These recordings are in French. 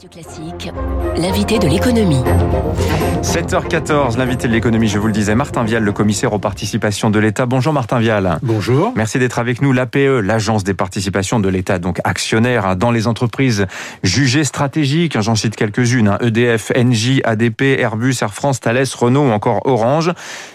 Radio Classique, l'invité de l'économie. 7h14, l'invité de l'économie, je vous le disais, Martin Vial, le commissaire aux participations de l'État. Bonjour Martin Vial. Bonjour. Merci d'être avec nous. L'APE, l'agence des participations de l'État, donc actionnaire hein, dans les entreprises jugées stratégiques. Hein, j'en cite quelques-unes. EDF, Engie, ADP, Airbus, Air France, Thales, Renault ou encore Orange.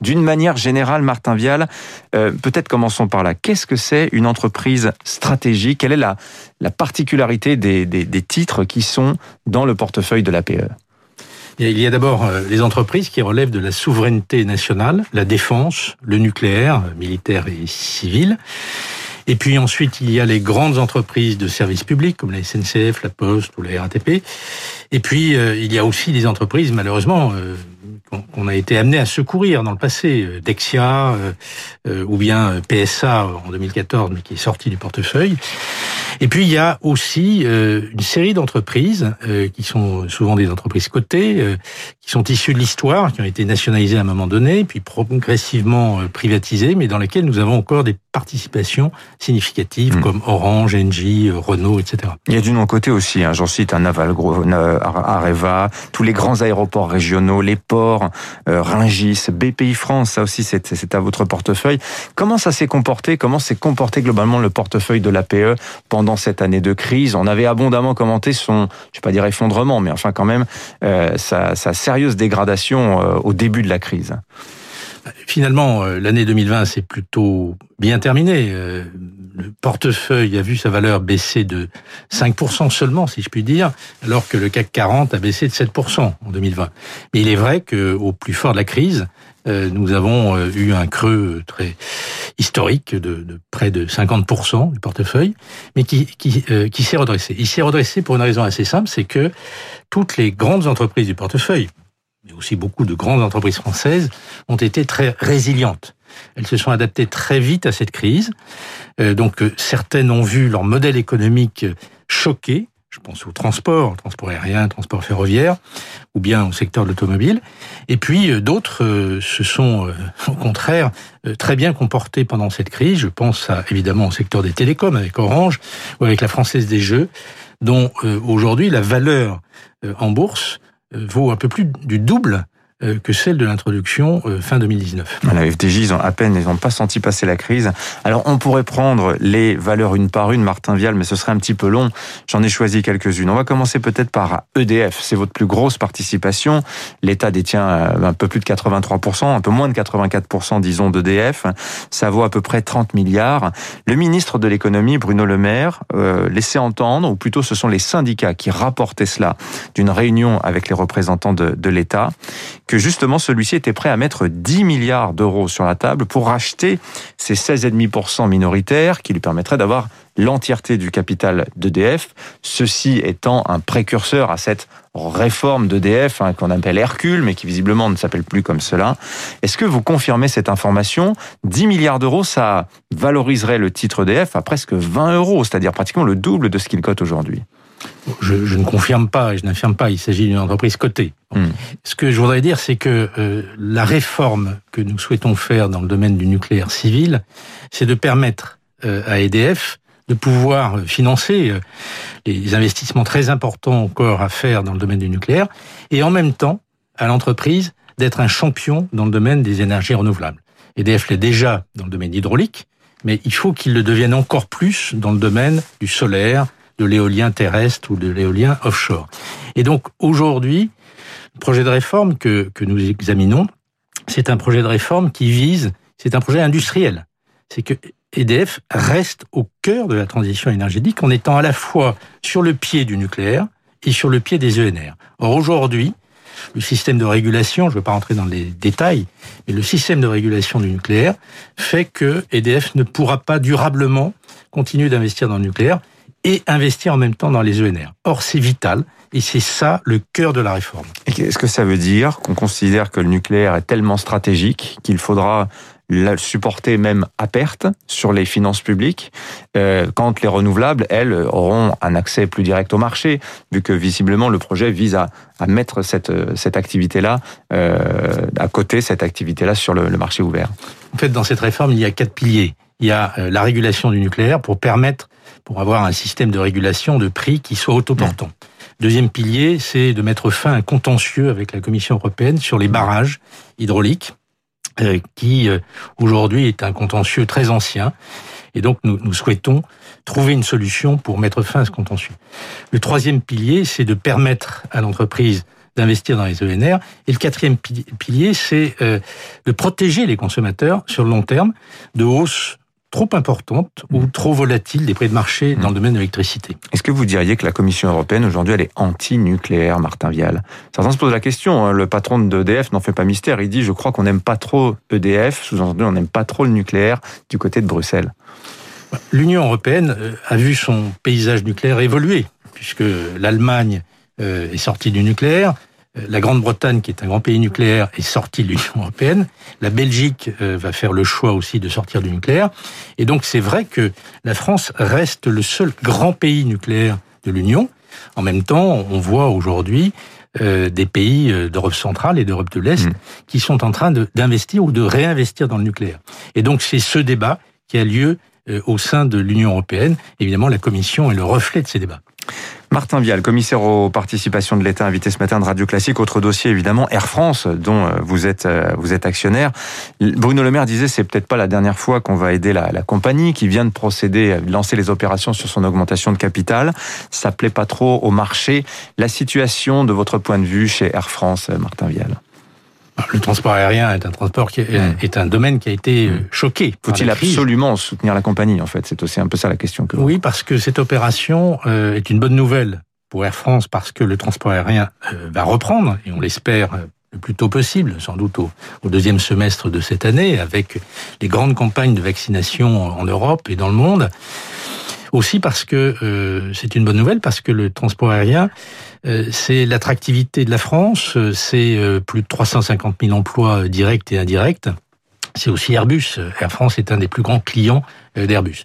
D'une manière générale, Martin Vial, euh, peut-être commençons par là. Qu'est-ce que c'est une entreprise stratégique? Quelle est la, la particularité des, des, des titres qui sont dans le portefeuille de l'APE il y a d'abord euh, les entreprises qui relèvent de la souveraineté nationale, la défense, le nucléaire, militaire et civil. Et puis ensuite, il y a les grandes entreprises de services publics comme la SNCF, la Poste ou la RATP. Et puis, euh, il y a aussi des entreprises, malheureusement, qu'on a été amené à secourir dans le passé, euh, Dexia euh, euh, ou bien PSA en 2014, mais qui est sorti du portefeuille. Et puis il y a aussi une série d'entreprises qui sont souvent des entreprises cotées, qui sont issues de l'histoire, qui ont été nationalisées à un moment donné, puis progressivement privatisées, mais dans lesquelles nous avons encore des participations significatives hmm. comme Orange, Engie, Renault, etc. Il y a du non-côté aussi, hein, j'en cite un Navalgro, Areva, tous les grands aéroports régionaux, les ports, euh, Ringis, BPI France, ça aussi c'est à votre portefeuille. Comment ça s'est comporté Comment s'est comporté globalement le portefeuille de l'APE pendant cette année de crise? On avait abondamment commenté son, je vais pas dire effondrement, mais enfin quand même euh, sa, sa, sérieuse dégradation euh, au début de la crise. Finalement, euh, l'année 2020 c'est plutôt bien terminé. Euh, le portefeuille a vu sa valeur baisser de 5% seulement, si je puis dire, alors que le CAC 40 a baissé de 7% en 2020. Mais il est vrai qu'au plus fort de la crise, euh, nous avons eu un creux très historique de, près de 50% du portefeuille, mais qui s'est redressé. Il s'est redressé pour une raison assez simple, c'est que toutes les grandes entreprises du portefeuille, mais aussi beaucoup de grandes entreprises françaises, ont été très résilientes. Elles se sont adaptées très vite à cette crise. Euh, donc euh, certaines ont vu leur modèle économique choqué. Je pense au transport, transport aérien, transport ferroviaire, ou bien au secteur de l'automobile. Et puis euh, d'autres se sont au contraire très bien comportés pendant cette crise. Je pense à, évidemment au secteur des télécoms avec Orange ou avec la Française des Jeux, dont aujourd'hui la valeur en bourse euh, vaut un peu plus du double euh, que celle de l'introduction euh, fin 2019. La FDJ, ils ont à peine, ils n'ont pas senti passer la crise. Alors, on pourrait prendre les valeurs une par une, Martin Vial, mais ce serait un petit peu long. J'en ai choisi quelques-unes. On va commencer peut-être par EDF. C'est votre plus grosse participation. L'État détient un peu plus de 83%, un peu moins de 84%, disons, d'EDF. Ça vaut à peu près 30 milliards. Le ministre de l'économie, Bruno Le Maire, euh, laissait entendre, ou plutôt ce sont les syndicats qui rapportaient cela d'une réunion avec les représentants de, de l'État, que justement celui-ci était prêt à mettre 10 milliards d'euros sur la table pour racheter ces 16,5% minoritaires qui lui permettraient d'avoir l'entièreté du capital d'EDF, ceci étant un précurseur à cette réforme d'EDF hein, qu'on appelle Hercule, mais qui visiblement ne s'appelle plus comme cela. Est-ce que vous confirmez cette information? 10 milliards d'euros, ça valoriserait le titre EDF à presque 20 euros, c'est-à-dire pratiquement le double de ce qu'il cote aujourd'hui. Je, je, ne confirme pas et je n'affirme pas, il s'agit d'une entreprise cotée. Hmm. Ce que je voudrais dire, c'est que euh, la réforme que nous souhaitons faire dans le domaine du nucléaire civil, c'est de permettre euh, à EDF de pouvoir financer euh, les investissements très importants encore à faire dans le domaine du nucléaire, et en même temps à l'entreprise d'être un champion dans le domaine des énergies renouvelables. EDF l'est déjà dans le domaine hydraulique, mais il faut qu'il le devienne encore plus dans le domaine du solaire, de l'éolien terrestre ou de l'éolien offshore. Et donc aujourd'hui, le projet de réforme que, que nous examinons, c'est un projet de réforme qui vise, c'est un projet industriel. C'est que EDF reste au cœur de la transition énergétique en étant à la fois sur le pied du nucléaire et sur le pied des ENR. Or aujourd'hui, le système de régulation, je ne vais pas rentrer dans les détails, mais le système de régulation du nucléaire fait que EDF ne pourra pas durablement continuer d'investir dans le nucléaire et investir en même temps dans les ENR. Or, c'est vital. Et c'est ça le cœur de la réforme. Est-ce que ça veut dire qu'on considère que le nucléaire est tellement stratégique qu'il faudra le supporter même à perte sur les finances publiques, euh, quand les renouvelables, elles, auront un accès plus direct au marché, vu que visiblement le projet vise à, à mettre cette, cette activité-là euh, à côté, cette activité-là sur le, le marché ouvert. En fait, dans cette réforme, il y a quatre piliers. Il y a euh, la régulation du nucléaire pour permettre pour avoir un système de régulation de prix qui soit autoportant. Deuxième pilier, c'est de mettre fin à un contentieux avec la Commission européenne sur les barrages hydrauliques, euh, qui euh, aujourd'hui est un contentieux très ancien. Et donc nous, nous souhaitons trouver une solution pour mettre fin à ce contentieux. Le troisième pilier, c'est de permettre à l'entreprise d'investir dans les ENR. Et le quatrième pilier, c'est euh, de protéger les consommateurs sur le long terme de hausses trop importante ou mm. trop volatile des prix de marché dans le mm. domaine de l'électricité. Est-ce que vous diriez que la Commission européenne aujourd'hui elle est anti-nucléaire, Martin Vial? Certains se posent la question. Hein. Le patron d'EDF n'en fait pas mystère. Il dit je crois qu'on n'aime pas trop EDF, sous-entendu on n'aime pas trop le nucléaire du côté de Bruxelles. L'Union européenne euh, a vu son paysage nucléaire évoluer puisque l'Allemagne euh, est sortie du nucléaire, la Grande-Bretagne, qui est un grand pays nucléaire, est sortie de l'Union européenne. La Belgique euh, va faire le choix aussi de sortir du nucléaire. Et donc c'est vrai que la France reste le seul grand pays nucléaire de l'Union. En même temps, on voit aujourd'hui euh, des pays d'Europe centrale et d'Europe de l'Est mmh. qui sont en train d'investir ou de réinvestir dans le nucléaire. Et donc c'est ce débat qui a lieu au sein de l'Union européenne. Évidemment, la Commission est le reflet de ces débats. Martin Vial, commissaire aux participations de l'État, invité ce matin de Radio Classique. Autre dossier, évidemment, Air France, dont euh, vous êtes, euh, vous êtes actionnaire. Bruno Le Maire disait, c'est peut-être pas la dernière fois qu'on va aider la, compagnie qui vient de procéder, lancer les opérations sur son augmentation de capital. Ça plaît pas trop au marché. La situation, de votre point de vue, chez Air France, euh, Martin Vial? Le transport aérien est un transport qui est, un domaine qui a été euh, choqué. Faut-il absolument soutenir la compagnie en fait? C'est aussi un peu ça la question que. Oui, parce que cette opération euh, est une bonne nouvelle pour Air France parce que le transport aérien euh, va reprendre et on l'espère le plus tôt possible, sans doute au, au, deuxième semestre de cette année, avec les grandes campagnes de vaccination en Europe et dans le monde. Aussi parce que c'est une bonne nouvelle parce que le transport aérien euh, c'est l'attractivité de la France, euh, c'est euh, plus de 350 000 emplois directs et indirects. C'est aussi Airbus. Air France est un des plus grands clients d'Airbus.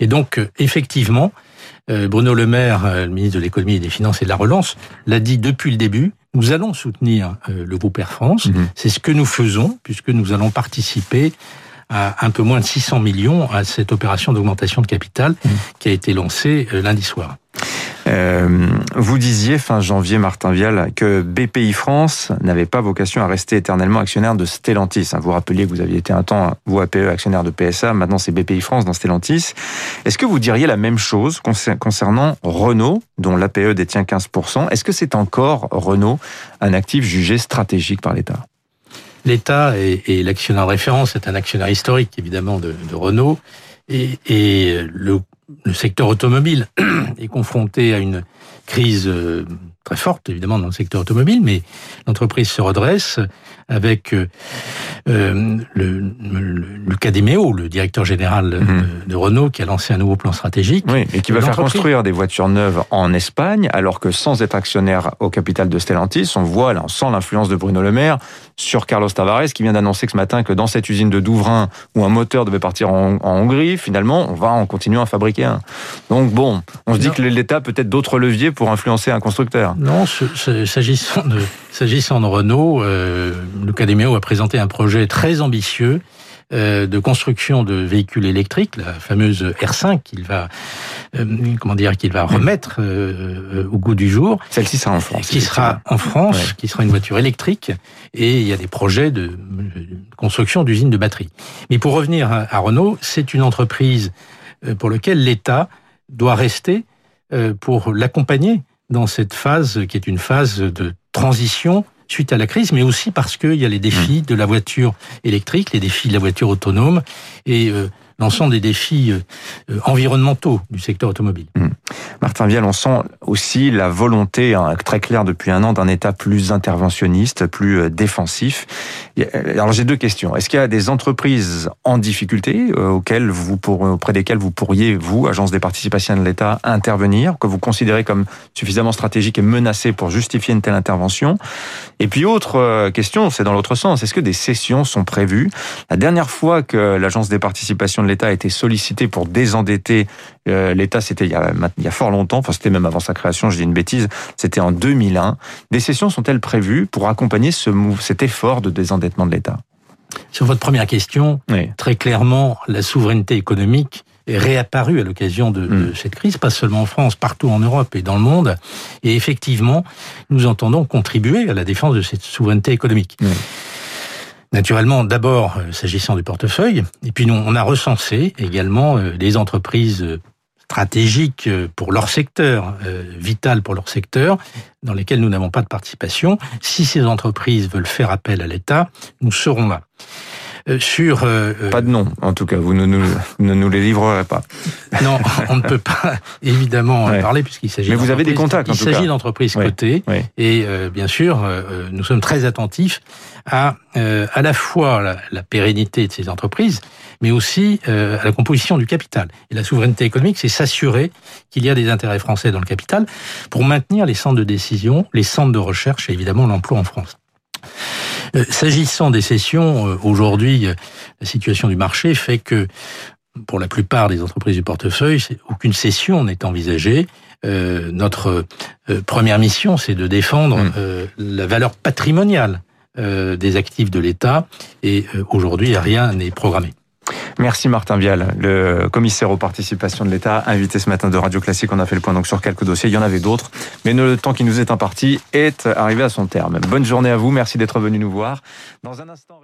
Et donc, effectivement, Bruno Le Maire, le ministre de l'économie et des finances et de la relance, l'a dit depuis le début, nous allons soutenir le groupe Air France. Mhm. C'est ce que nous faisons, puisque nous allons participer à un peu moins de 600 millions à cette opération d'augmentation de capital mhm. qui a été lancée lundi soir. Euh, vous disiez fin janvier, Martin Vial, que BPI France n'avait pas vocation à rester éternellement actionnaire de Stellantis. Vous rappeliez que vous aviez été un temps, vous APE, actionnaire de PSA, maintenant c'est BPI France dans Stellantis. Est-ce que vous diriez la même chose concernant Renault, dont l'APE détient 15% Est-ce que c'est encore Renault un actif jugé stratégique par l'État? L'État est, l'actionnaire de référence, c'est un actionnaire historique évidemment de, Renault, et, le secteur automobile est confronté à une crise euh, très forte, évidemment, dans le secteur automobile, mais l'entreprise se redresse avec euh, euh le, le, Lucas Demeo, le directeur général mhm. de, Renault, qui a lancé un nouveau plan stratégique. Oui, et qui va faire construire des voitures neuves en Espagne, alors que sans être actionnaire au capital de Stellantis, on voit, là, on sent l'influence de Bruno Le Maire sur Carlos Tavares, qui vient d'annoncer ce matin que dans cette usine de Douvrin, où un moteur devait partir en, Hongrie, finalement, on va en continuer à fabriquer un. Donc bon, on se dit que l'État peut être d'autres leviers pour influencer un constructeur. Non, s'agissant de, s'agissant de Renault, euh, Luca a présenté un projet très ambitieux euh, de construction de véhicules électriques, la fameuse R5 qu'il va, euh, comment dire, qu'il va remettre euh, au goût du jour. Celle-ci sera en France. Qui sera en France, qui sera une voiture électrique, et il y a des projets de, construction d'usines de batteries. Mais pour revenir à Renault, c'est une entreprise pour laquelle l'État doit rester pour l'accompagner dans cette phase qui est une phase de transition suite à la crise, mais aussi parce qu'il y a les défis mmh. de la voiture électrique, les défis de la voiture autonome et euh, l'ensemble des défis euh, euh, environnementaux du secteur automobile. Mmh. Martin Vial, on sent aussi la volonté hein, très claire depuis un an d'un État plus interventionniste, plus euh, défensif. Alors j'ai deux questions. Est-ce qu'il y a des entreprises en difficulté auxquelles vous auprès desquelles vous pourriez, vous, agence des participations de l'État, intervenir, que vous considérez comme suffisamment stratégique et menacées pour justifier une telle intervention? Et puis autre question, c'est dans l'autre sens. Est-ce que des sessions sont prévues? La dernière fois que l'agence des participations de l'État a été sollicité pour désendetter euh, l'État, c'était il, il, y a fort longtemps, enfin c'était même avant sa création, je dis une bêtise, c'était en 2001. Des sessions sont-elles prévues pour accompagner ce, cet effort de désendettement de l'État? Sur votre première question, très clairement, la souveraineté économique est réapparu à l'occasion de, mm. cette crise, pas seulement en France, partout en Europe et dans le monde. Et effectivement, nous entendons contribuer à la défense de cette souveraineté économique. Naturellement, d'abord, s'agissant du portefeuille, et puis nous, on a recensé également les entreprises stratégiques pour leur secteur, euh, vital pour leur secteur, dans lesquels nous n'avons pas de participation. Si ces entreprises veulent faire appel à l'État, nous serons là. Euh, sur euh, euh, pas de nom, en tout cas, vous ne nous, ne nous les livrerez pas. Non, on ne peut pas évidemment en parler puisqu'il s'agit. Mais vous avez des contacts. Il s'agit d'entreprises cotées et bien sûr, nous sommes très attentifs à à la fois la, la, pérennité de ces entreprises, mais aussi à la composition du capital. Et la souveraineté économique, c'est s'assurer qu'il y a des intérêts français dans le capital pour maintenir les centres de décision, les centres de recherche et évidemment l'emploi en France. Euh, s'agissant des cessions, euh, aujourd'hui, euh, la situation du marché fait que pour la plupart des entreprises du portefeuille, aucune cession n'est envisagée. notre première mission, c'est de défendre mmh. la valeur patrimoniale des actifs de l'État, et aujourd'hui, rien n'est programmé. Merci Martin Vial, le commissaire aux participations de l'État, invité ce matin de Radio Classique. On a fait le point donc sur quelques dossiers. Il y en avait d'autres, mais le temps qui nous est imparti est arrivé à son terme. Bonne journée à vous. Merci d'être venu nous voir. Dans un instant.